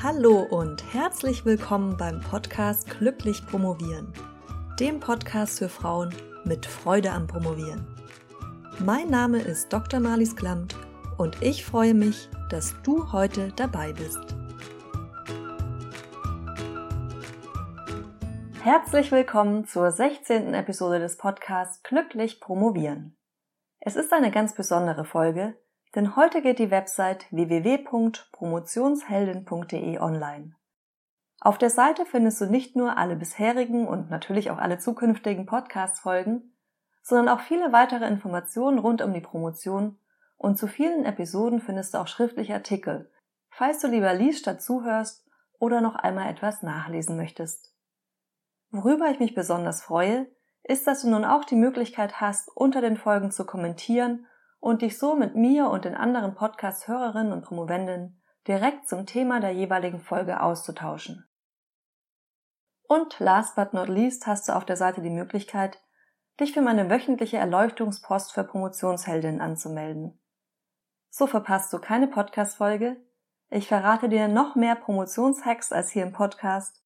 Hallo und herzlich willkommen beim Podcast Glücklich Promovieren, dem Podcast für Frauen mit Freude am Promovieren. Mein Name ist Dr. Marlies Klamt und ich freue mich, dass du heute dabei bist. Herzlich willkommen zur 16. Episode des Podcasts Glücklich Promovieren. Es ist eine ganz besondere Folge, denn heute geht die Website www.promotionsheldin.de online. Auf der Seite findest du nicht nur alle bisherigen und natürlich auch alle zukünftigen Podcast-Folgen, sondern auch viele weitere Informationen rund um die Promotion und zu vielen Episoden findest du auch schriftliche Artikel, falls du lieber liest statt zuhörst oder noch einmal etwas nachlesen möchtest. Worüber ich mich besonders freue, ist, dass du nun auch die Möglichkeit hast, unter den Folgen zu kommentieren und dich so mit mir und den anderen Podcast-Hörerinnen und Promovendinnen direkt zum Thema der jeweiligen Folge auszutauschen. Und last but not least hast du auf der Seite die Möglichkeit, dich für meine wöchentliche Erleuchtungspost für Promotionsheldinnen anzumelden. So verpasst du keine Podcast-Folge, ich verrate dir noch mehr Promotionshacks als hier im Podcast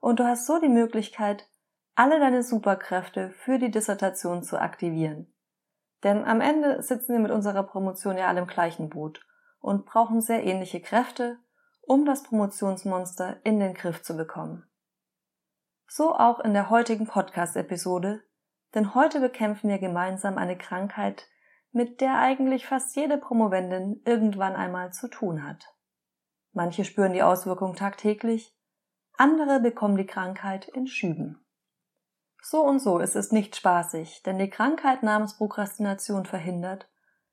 und du hast so die Möglichkeit, alle deine Superkräfte für die Dissertation zu aktivieren. Denn am Ende sitzen wir mit unserer Promotion ja alle im gleichen Boot und brauchen sehr ähnliche Kräfte, um das Promotionsmonster in den Griff zu bekommen. So auch in der heutigen Podcast-Episode, denn heute bekämpfen wir gemeinsam eine Krankheit, mit der eigentlich fast jede Promovendin irgendwann einmal zu tun hat. Manche spüren die Auswirkung tagtäglich, andere bekommen die Krankheit in Schüben. So und so ist es nicht spaßig, denn die Krankheit namens Prokrastination verhindert,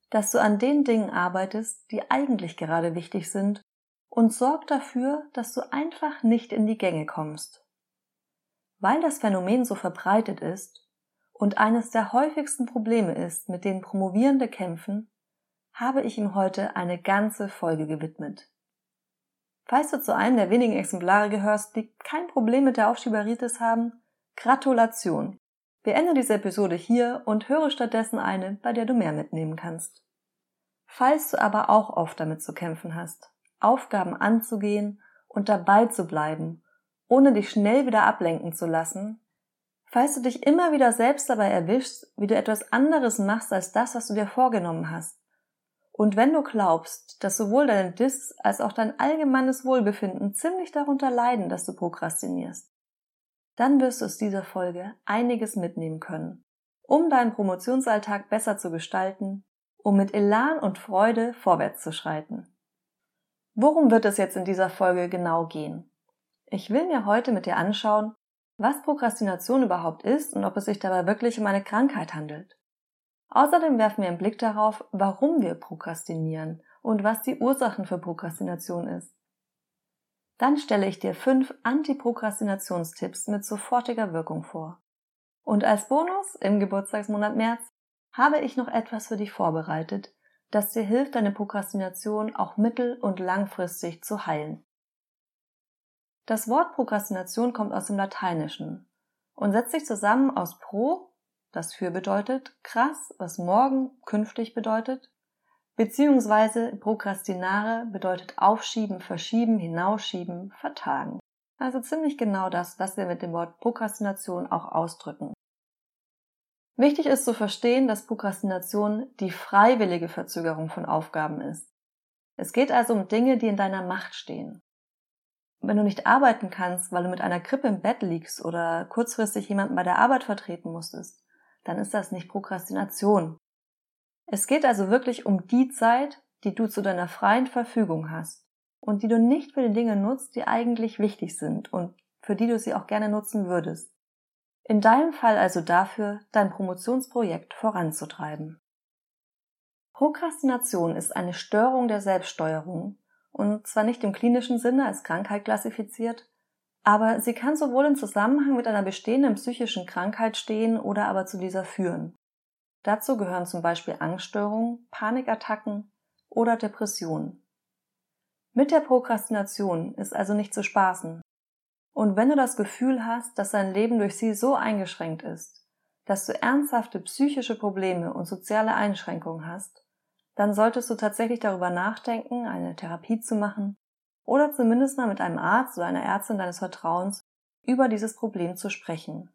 dass du an den Dingen arbeitest, die eigentlich gerade wichtig sind und sorgt dafür, dass du einfach nicht in die Gänge kommst. Weil das Phänomen so verbreitet ist und eines der häufigsten Probleme ist, mit denen Promovierende kämpfen, habe ich ihm heute eine ganze Folge gewidmet. Falls du zu einem der wenigen Exemplare gehörst, die kein Problem mit der Aufschieberitis haben, Gratulation! Beende diese Episode hier und höre stattdessen eine, bei der du mehr mitnehmen kannst. Falls du aber auch oft damit zu kämpfen hast, Aufgaben anzugehen und dabei zu bleiben, ohne dich schnell wieder ablenken zu lassen, falls du dich immer wieder selbst dabei erwischst, wie du etwas anderes machst als das, was du dir vorgenommen hast, und wenn du glaubst, dass sowohl dein Dis als auch dein allgemeines Wohlbefinden ziemlich darunter leiden, dass du prokrastinierst, dann wirst du aus dieser Folge einiges mitnehmen können, um deinen Promotionsalltag besser zu gestalten, um mit Elan und Freude vorwärts zu schreiten. Worum wird es jetzt in dieser Folge genau gehen? Ich will mir heute mit dir anschauen, was Prokrastination überhaupt ist und ob es sich dabei wirklich um eine Krankheit handelt. Außerdem werfen wir einen Blick darauf, warum wir prokrastinieren und was die Ursachen für Prokrastination ist. Dann stelle ich dir fünf Anti-Prokrastinationstipps mit sofortiger Wirkung vor. Und als Bonus im Geburtstagsmonat März habe ich noch etwas für dich vorbereitet, das dir hilft, deine Prokrastination auch mittel- und langfristig zu heilen. Das Wort Prokrastination kommt aus dem Lateinischen und setzt sich zusammen aus pro, das für bedeutet, krass, was morgen künftig bedeutet, Beziehungsweise prokrastinare bedeutet aufschieben, verschieben, hinausschieben, vertagen. Also ziemlich genau das, was wir mit dem Wort Prokrastination auch ausdrücken. Wichtig ist zu verstehen, dass Prokrastination die freiwillige Verzögerung von Aufgaben ist. Es geht also um Dinge, die in deiner Macht stehen. Wenn du nicht arbeiten kannst, weil du mit einer Grippe im Bett liegst oder kurzfristig jemanden bei der Arbeit vertreten musstest, dann ist das nicht Prokrastination, es geht also wirklich um die Zeit, die du zu deiner freien Verfügung hast und die du nicht für die Dinge nutzt, die eigentlich wichtig sind und für die du sie auch gerne nutzen würdest. In deinem Fall also dafür, dein Promotionsprojekt voranzutreiben. Prokrastination ist eine Störung der Selbststeuerung und zwar nicht im klinischen Sinne als Krankheit klassifiziert, aber sie kann sowohl im Zusammenhang mit einer bestehenden psychischen Krankheit stehen oder aber zu dieser führen. Dazu gehören zum Beispiel Angststörungen, Panikattacken oder Depressionen. Mit der Prokrastination ist also nicht zu spaßen. Und wenn du das Gefühl hast, dass dein Leben durch sie so eingeschränkt ist, dass du ernsthafte psychische Probleme und soziale Einschränkungen hast, dann solltest du tatsächlich darüber nachdenken, eine Therapie zu machen oder zumindest mal mit einem Arzt oder einer Ärztin deines Vertrauens über dieses Problem zu sprechen.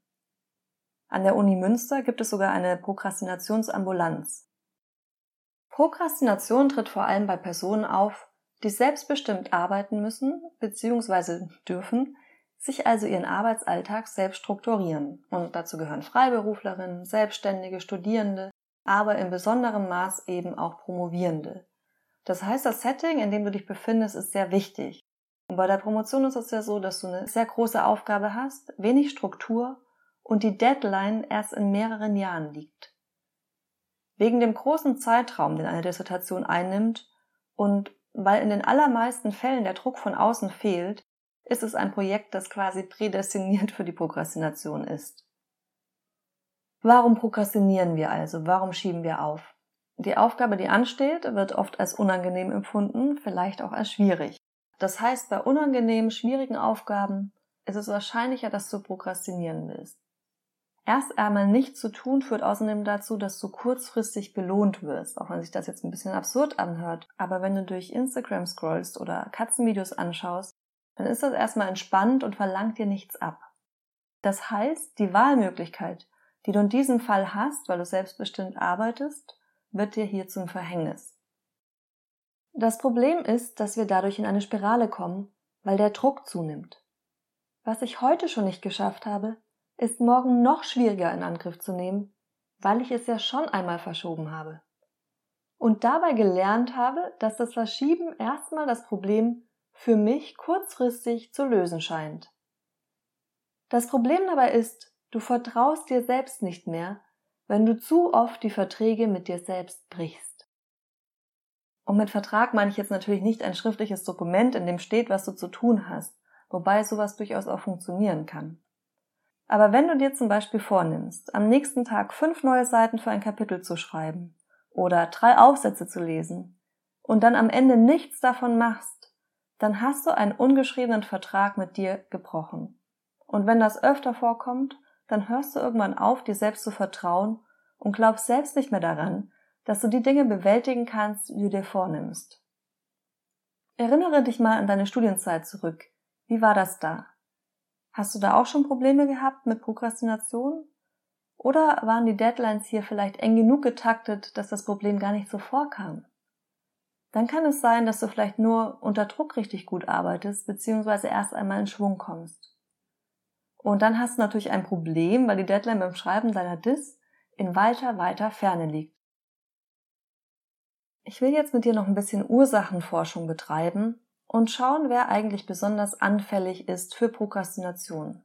An der Uni Münster gibt es sogar eine Prokrastinationsambulanz. Prokrastination tritt vor allem bei Personen auf, die selbstbestimmt arbeiten müssen bzw. dürfen, sich also ihren Arbeitsalltag selbst strukturieren. Und dazu gehören Freiberuflerinnen, Selbstständige, Studierende, aber in besonderem Maß eben auch Promovierende. Das heißt, das Setting, in dem du dich befindest, ist sehr wichtig. Und bei der Promotion ist es ja so, dass du eine sehr große Aufgabe hast, wenig Struktur und die Deadline erst in mehreren Jahren liegt. Wegen dem großen Zeitraum, den eine Dissertation einnimmt und weil in den allermeisten Fällen der Druck von außen fehlt, ist es ein Projekt, das quasi prädestiniert für die Prokrastination ist. Warum prokrastinieren wir also? Warum schieben wir auf? Die Aufgabe, die ansteht, wird oft als unangenehm empfunden, vielleicht auch als schwierig. Das heißt, bei unangenehmen, schwierigen Aufgaben ist es wahrscheinlicher, dass du prokrastinieren willst. Erst einmal nichts zu tun führt außerdem dazu, dass du kurzfristig belohnt wirst, auch wenn sich das jetzt ein bisschen absurd anhört. Aber wenn du durch Instagram scrollst oder Katzenvideos anschaust, dann ist das erstmal entspannt und verlangt dir nichts ab. Das heißt, die Wahlmöglichkeit, die du in diesem Fall hast, weil du selbstbestimmt arbeitest, wird dir hier zum Verhängnis. Das Problem ist, dass wir dadurch in eine Spirale kommen, weil der Druck zunimmt. Was ich heute schon nicht geschafft habe, ist morgen noch schwieriger in Angriff zu nehmen, weil ich es ja schon einmal verschoben habe. Und dabei gelernt habe, dass das Verschieben erstmal das Problem für mich kurzfristig zu lösen scheint. Das Problem dabei ist, du vertraust dir selbst nicht mehr, wenn du zu oft die Verträge mit dir selbst brichst. Und mit Vertrag meine ich jetzt natürlich nicht ein schriftliches Dokument, in dem steht, was du zu tun hast, wobei sowas durchaus auch funktionieren kann. Aber wenn du dir zum Beispiel vornimmst, am nächsten Tag fünf neue Seiten für ein Kapitel zu schreiben oder drei Aufsätze zu lesen und dann am Ende nichts davon machst, dann hast du einen ungeschriebenen Vertrag mit dir gebrochen. Und wenn das öfter vorkommt, dann hörst du irgendwann auf, dir selbst zu vertrauen und glaubst selbst nicht mehr daran, dass du die Dinge bewältigen kannst, die du dir vornimmst. Erinnere dich mal an deine Studienzeit zurück. Wie war das da? Hast du da auch schon Probleme gehabt mit Prokrastination? Oder waren die Deadlines hier vielleicht eng genug getaktet, dass das Problem gar nicht so vorkam? Dann kann es sein, dass du vielleicht nur unter Druck richtig gut arbeitest, beziehungsweise erst einmal in Schwung kommst. Und dann hast du natürlich ein Problem, weil die Deadline beim Schreiben deiner Dis in weiter, weiter Ferne liegt. Ich will jetzt mit dir noch ein bisschen Ursachenforschung betreiben und schauen, wer eigentlich besonders anfällig ist für Prokrastination.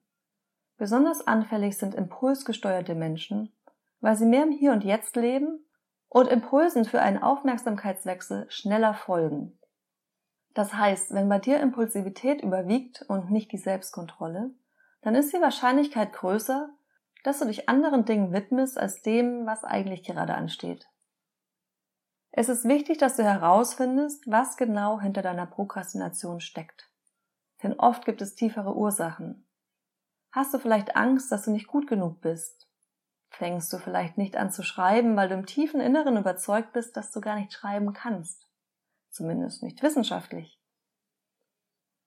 Besonders anfällig sind impulsgesteuerte Menschen, weil sie mehr im Hier und Jetzt leben und Impulsen für einen Aufmerksamkeitswechsel schneller folgen. Das heißt, wenn bei dir Impulsivität überwiegt und nicht die Selbstkontrolle, dann ist die Wahrscheinlichkeit größer, dass du dich anderen Dingen widmest als dem, was eigentlich gerade ansteht. Es ist wichtig, dass du herausfindest, was genau hinter deiner Prokrastination steckt. Denn oft gibt es tiefere Ursachen. Hast du vielleicht Angst, dass du nicht gut genug bist? Fängst du vielleicht nicht an zu schreiben, weil du im tiefen Inneren überzeugt bist, dass du gar nicht schreiben kannst? Zumindest nicht wissenschaftlich.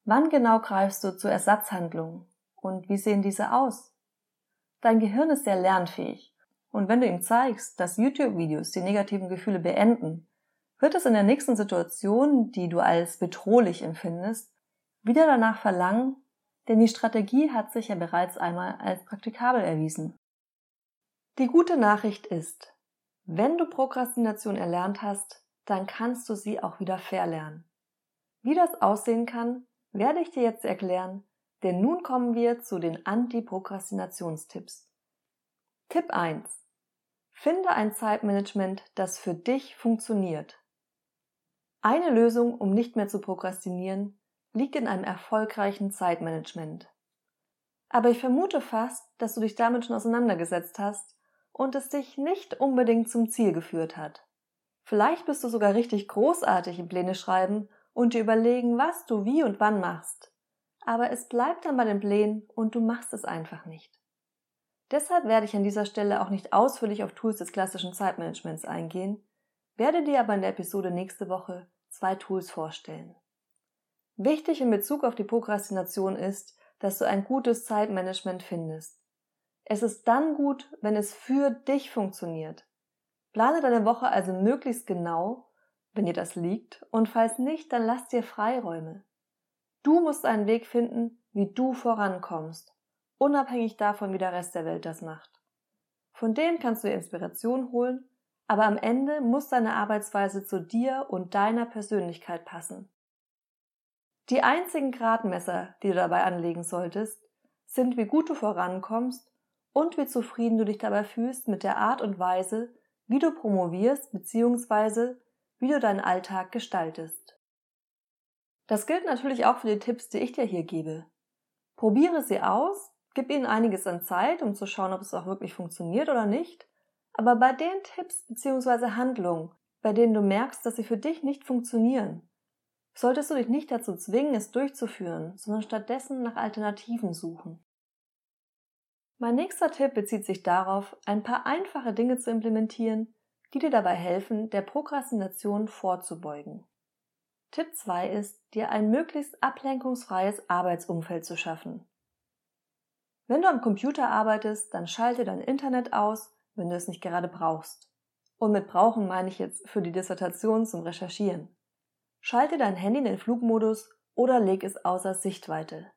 Wann genau greifst du zur Ersatzhandlung? Und wie sehen diese aus? Dein Gehirn ist sehr lernfähig und wenn du ihm zeigst, dass YouTube-Videos die negativen Gefühle beenden, wird es in der nächsten Situation, die du als bedrohlich empfindest, wieder danach verlangen, denn die Strategie hat sich ja bereits einmal als praktikabel erwiesen. Die gute Nachricht ist, wenn du Prokrastination erlernt hast, dann kannst du sie auch wieder verlernen. Wie das aussehen kann, werde ich dir jetzt erklären, denn nun kommen wir zu den Anti-Prokrastinationstipps. Tipp 1. Finde ein Zeitmanagement, das für dich funktioniert. Eine Lösung, um nicht mehr zu prokrastinieren, liegt in einem erfolgreichen Zeitmanagement. Aber ich vermute fast, dass du dich damit schon auseinandergesetzt hast und es dich nicht unbedingt zum Ziel geführt hat. Vielleicht bist du sogar richtig großartig im Pläne schreiben und dir überlegen, was du wie und wann machst. Aber es bleibt dann bei den Plänen und du machst es einfach nicht. Deshalb werde ich an dieser Stelle auch nicht ausführlich auf Tools des klassischen Zeitmanagements eingehen, werde dir aber in der Episode nächste Woche zwei Tools vorstellen. Wichtig in Bezug auf die Prokrastination ist, dass du ein gutes Zeitmanagement findest. Es ist dann gut, wenn es für dich funktioniert. Plane deine Woche also möglichst genau, wenn dir das liegt, und falls nicht, dann lass dir Freiräume. Du musst einen Weg finden, wie du vorankommst, unabhängig davon, wie der Rest der Welt das macht. Von dem kannst du Inspiration holen, aber am Ende muss deine Arbeitsweise zu dir und deiner Persönlichkeit passen. Die einzigen Gradmesser, die du dabei anlegen solltest, sind, wie gut du vorankommst und wie zufrieden du dich dabei fühlst mit der Art und Weise, wie du promovierst bzw. wie du deinen Alltag gestaltest. Das gilt natürlich auch für die Tipps, die ich dir hier gebe. Probiere sie aus, gib ihnen einiges an Zeit, um zu schauen, ob es auch wirklich funktioniert oder nicht, aber bei den Tipps bzw. Handlungen, bei denen du merkst, dass sie für dich nicht funktionieren, solltest du dich nicht dazu zwingen, es durchzuführen, sondern stattdessen nach Alternativen suchen. Mein nächster Tipp bezieht sich darauf, ein paar einfache Dinge zu implementieren, die dir dabei helfen, der Prokrastination vorzubeugen. Tipp 2 ist, dir ein möglichst ablenkungsfreies Arbeitsumfeld zu schaffen. Wenn du am Computer arbeitest, dann schalte dein Internet aus, wenn du es nicht gerade brauchst. Und mit brauchen meine ich jetzt für die Dissertation zum Recherchieren. Schalte dein Handy in den Flugmodus oder leg es außer Sichtweite.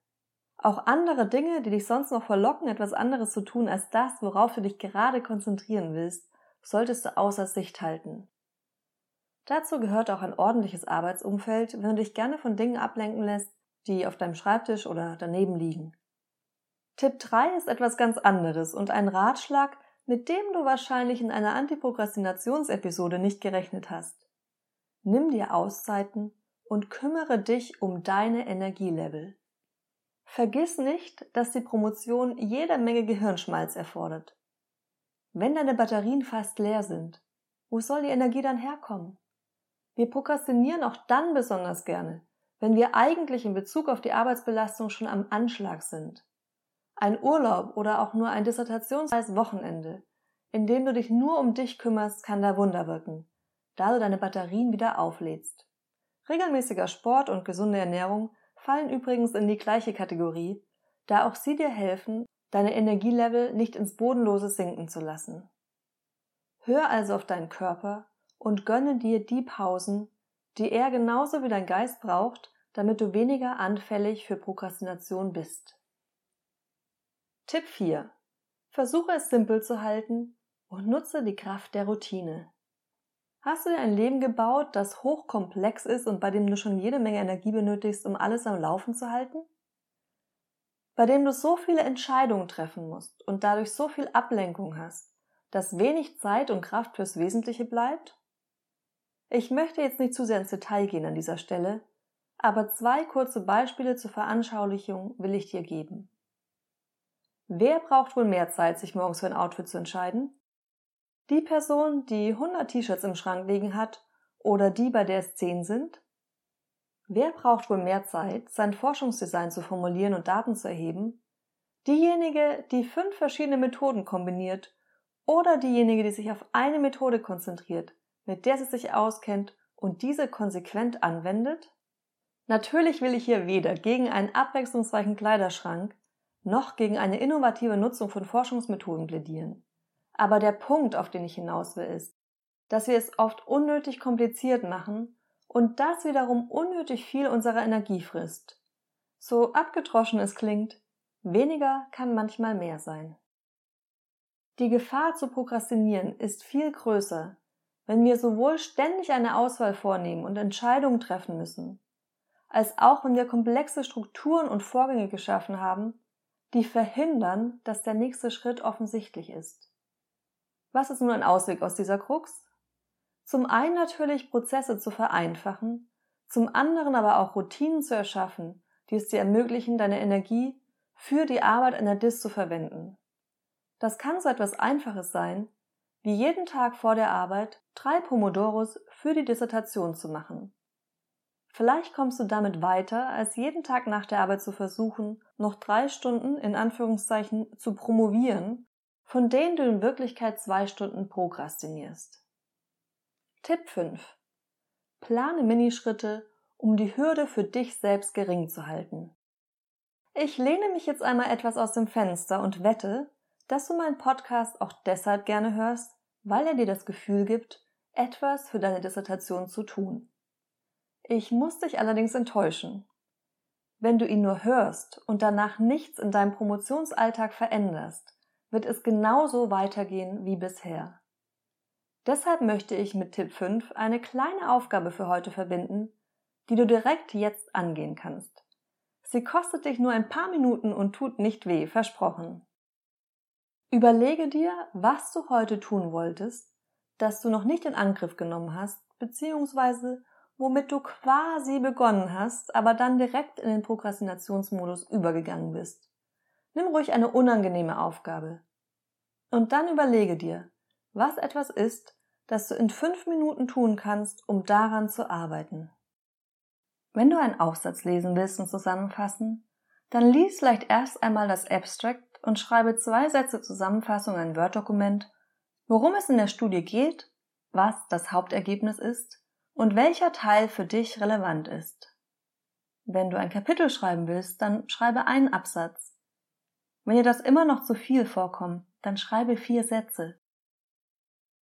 Auch andere Dinge, die dich sonst noch verlocken, etwas anderes zu tun als das, worauf du dich gerade konzentrieren willst, solltest du außer Sicht halten. Dazu gehört auch ein ordentliches Arbeitsumfeld, wenn du dich gerne von Dingen ablenken lässt, die auf deinem Schreibtisch oder daneben liegen. Tipp 3 ist etwas ganz anderes und ein Ratschlag, mit dem du wahrscheinlich in einer Antiprokrastinationsepisode nicht gerechnet hast. Nimm dir Auszeiten und kümmere dich um deine Energielevel. Vergiss nicht, dass die Promotion jede Menge Gehirnschmalz erfordert. Wenn deine Batterien fast leer sind, wo soll die Energie dann herkommen? Wir prokrastinieren auch dann besonders gerne, wenn wir eigentlich in Bezug auf die Arbeitsbelastung schon am Anschlag sind. Ein Urlaub oder auch nur ein dissertationsfreies Wochenende, in dem du dich nur um dich kümmerst, kann da Wunder wirken, da du deine Batterien wieder auflädst. Regelmäßiger Sport und gesunde Ernährung fallen übrigens in die gleiche Kategorie, da auch sie dir helfen, deine Energielevel nicht ins Bodenlose sinken zu lassen. Hör also auf deinen Körper und gönne dir die Pausen, die er genauso wie dein Geist braucht, damit du weniger anfällig für Prokrastination bist. Tipp 4. Versuche es simpel zu halten und nutze die Kraft der Routine. Hast du dir ein Leben gebaut, das hochkomplex ist und bei dem du schon jede Menge Energie benötigst, um alles am Laufen zu halten? Bei dem du so viele Entscheidungen treffen musst und dadurch so viel Ablenkung hast, dass wenig Zeit und Kraft fürs Wesentliche bleibt? Ich möchte jetzt nicht zu sehr ins Detail gehen an dieser Stelle, aber zwei kurze Beispiele zur Veranschaulichung will ich dir geben. Wer braucht wohl mehr Zeit, sich morgens für ein Outfit zu entscheiden? Die Person, die 100 T-Shirts im Schrank liegen hat oder die, bei der es 10 sind? Wer braucht wohl mehr Zeit, sein Forschungsdesign zu formulieren und Daten zu erheben? Diejenige, die fünf verschiedene Methoden kombiniert oder diejenige, die sich auf eine Methode konzentriert, mit der sie sich auskennt und diese konsequent anwendet? Natürlich will ich hier weder gegen einen abwechslungsreichen Kleiderschrank noch gegen eine innovative Nutzung von Forschungsmethoden plädieren. Aber der Punkt, auf den ich hinaus will, ist, dass wir es oft unnötig kompliziert machen und das wiederum unnötig viel unserer Energie frisst. So abgedroschen es klingt, weniger kann manchmal mehr sein. Die Gefahr zu prokrastinieren ist viel größer, wenn wir sowohl ständig eine Auswahl vornehmen und Entscheidungen treffen müssen, als auch wenn wir komplexe Strukturen und Vorgänge geschaffen haben, die verhindern, dass der nächste Schritt offensichtlich ist. Was ist nun ein Ausweg aus dieser Krux? Zum einen natürlich Prozesse zu vereinfachen, zum anderen aber auch Routinen zu erschaffen, die es dir ermöglichen, deine Energie für die Arbeit einer DIS zu verwenden. Das kann so etwas Einfaches sein, wie jeden Tag vor der Arbeit drei Pomodoros für die Dissertation zu machen. Vielleicht kommst du damit weiter, als jeden Tag nach der Arbeit zu versuchen, noch drei Stunden in Anführungszeichen zu promovieren von denen du in Wirklichkeit zwei Stunden prokrastinierst. Tipp 5. Plane Minischritte um die Hürde für dich selbst gering zu halten. Ich lehne mich jetzt einmal etwas aus dem Fenster und wette, dass du meinen Podcast auch deshalb gerne hörst, weil er dir das Gefühl gibt, etwas für deine Dissertation zu tun. Ich muss dich allerdings enttäuschen. Wenn du ihn nur hörst und danach nichts in deinem Promotionsalltag veränderst, wird es genauso weitergehen wie bisher. Deshalb möchte ich mit Tipp 5 eine kleine Aufgabe für heute verbinden, die du direkt jetzt angehen kannst. Sie kostet dich nur ein paar Minuten und tut nicht weh, versprochen. Überlege dir, was du heute tun wolltest, das du noch nicht in Angriff genommen hast, beziehungsweise womit du quasi begonnen hast, aber dann direkt in den Prokrastinationsmodus übergegangen bist. Nimm ruhig eine unangenehme Aufgabe. Und dann überlege dir, was etwas ist, das du in fünf Minuten tun kannst, um daran zu arbeiten. Wenn du einen Aufsatz lesen willst und zusammenfassen, dann lies vielleicht erst einmal das Abstract und schreibe zwei Sätze Zusammenfassung in ein Word-Dokument, worum es in der Studie geht, was das Hauptergebnis ist und welcher Teil für dich relevant ist. Wenn du ein Kapitel schreiben willst, dann schreibe einen Absatz. Wenn dir das immer noch zu viel vorkommt, dann schreibe vier Sätze.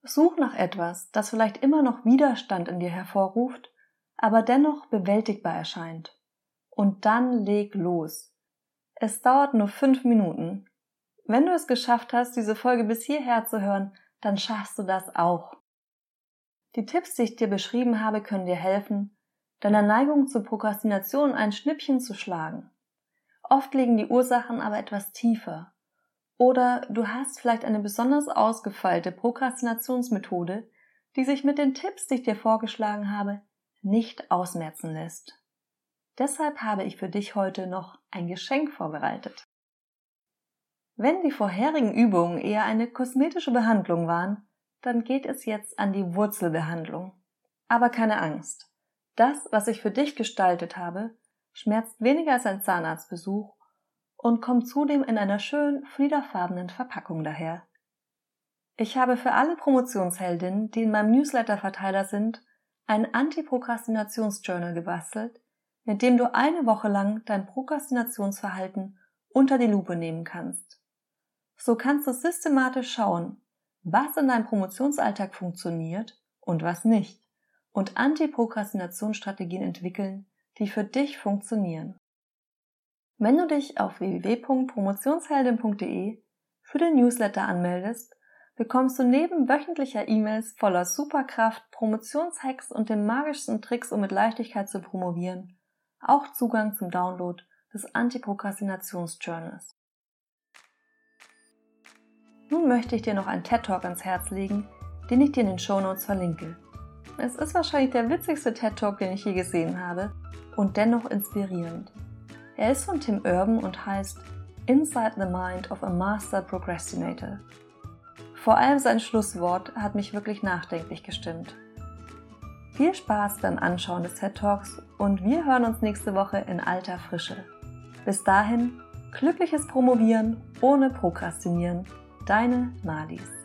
Such nach etwas, das vielleicht immer noch Widerstand in dir hervorruft, aber dennoch bewältigbar erscheint. Und dann leg los. Es dauert nur fünf Minuten. Wenn du es geschafft hast, diese Folge bis hierher zu hören, dann schaffst du das auch. Die Tipps, die ich dir beschrieben habe, können dir helfen, deiner Neigung zur Prokrastination ein Schnippchen zu schlagen. Oft liegen die Ursachen aber etwas tiefer oder du hast vielleicht eine besonders ausgefeilte Prokrastinationsmethode, die sich mit den Tipps, die ich dir vorgeschlagen habe, nicht ausmerzen lässt. Deshalb habe ich für dich heute noch ein Geschenk vorbereitet. Wenn die vorherigen Übungen eher eine kosmetische Behandlung waren, dann geht es jetzt an die Wurzelbehandlung. Aber keine Angst. Das, was ich für dich gestaltet habe, schmerzt weniger als ein Zahnarztbesuch und kommt zudem in einer schön fliederfarbenen Verpackung daher. Ich habe für alle Promotionsheldinnen, die in meinem Newsletter-Verteiler sind, ein Anti-Prokrastinations-Journal gebastelt, mit dem du eine Woche lang dein Prokrastinationsverhalten unter die Lupe nehmen kannst. So kannst du systematisch schauen, was in deinem Promotionsalltag funktioniert und was nicht und Anti-Prokrastinationsstrategien entwickeln, die für dich funktionieren. Wenn du dich auf www.promotionsheldin.de für den Newsletter anmeldest, bekommst du neben wöchentlicher E-Mails voller Superkraft, Promotionshacks und den magischsten Tricks, um mit Leichtigkeit zu promovieren, auch Zugang zum Download des Antiprokrastinations-Journals. Nun möchte ich dir noch einen TED Talk ans Herz legen, den ich dir in den Show Notes verlinke. Es ist wahrscheinlich der witzigste TED Talk, den ich je gesehen habe und dennoch inspirierend. Er ist von Tim Urban und heißt Inside the Mind of a Master Procrastinator. Vor allem sein Schlusswort hat mich wirklich nachdenklich gestimmt. Viel Spaß beim Anschauen des TED Talks und wir hören uns nächste Woche in alter Frische. Bis dahin, glückliches Promovieren ohne Prokrastinieren. Deine Malis.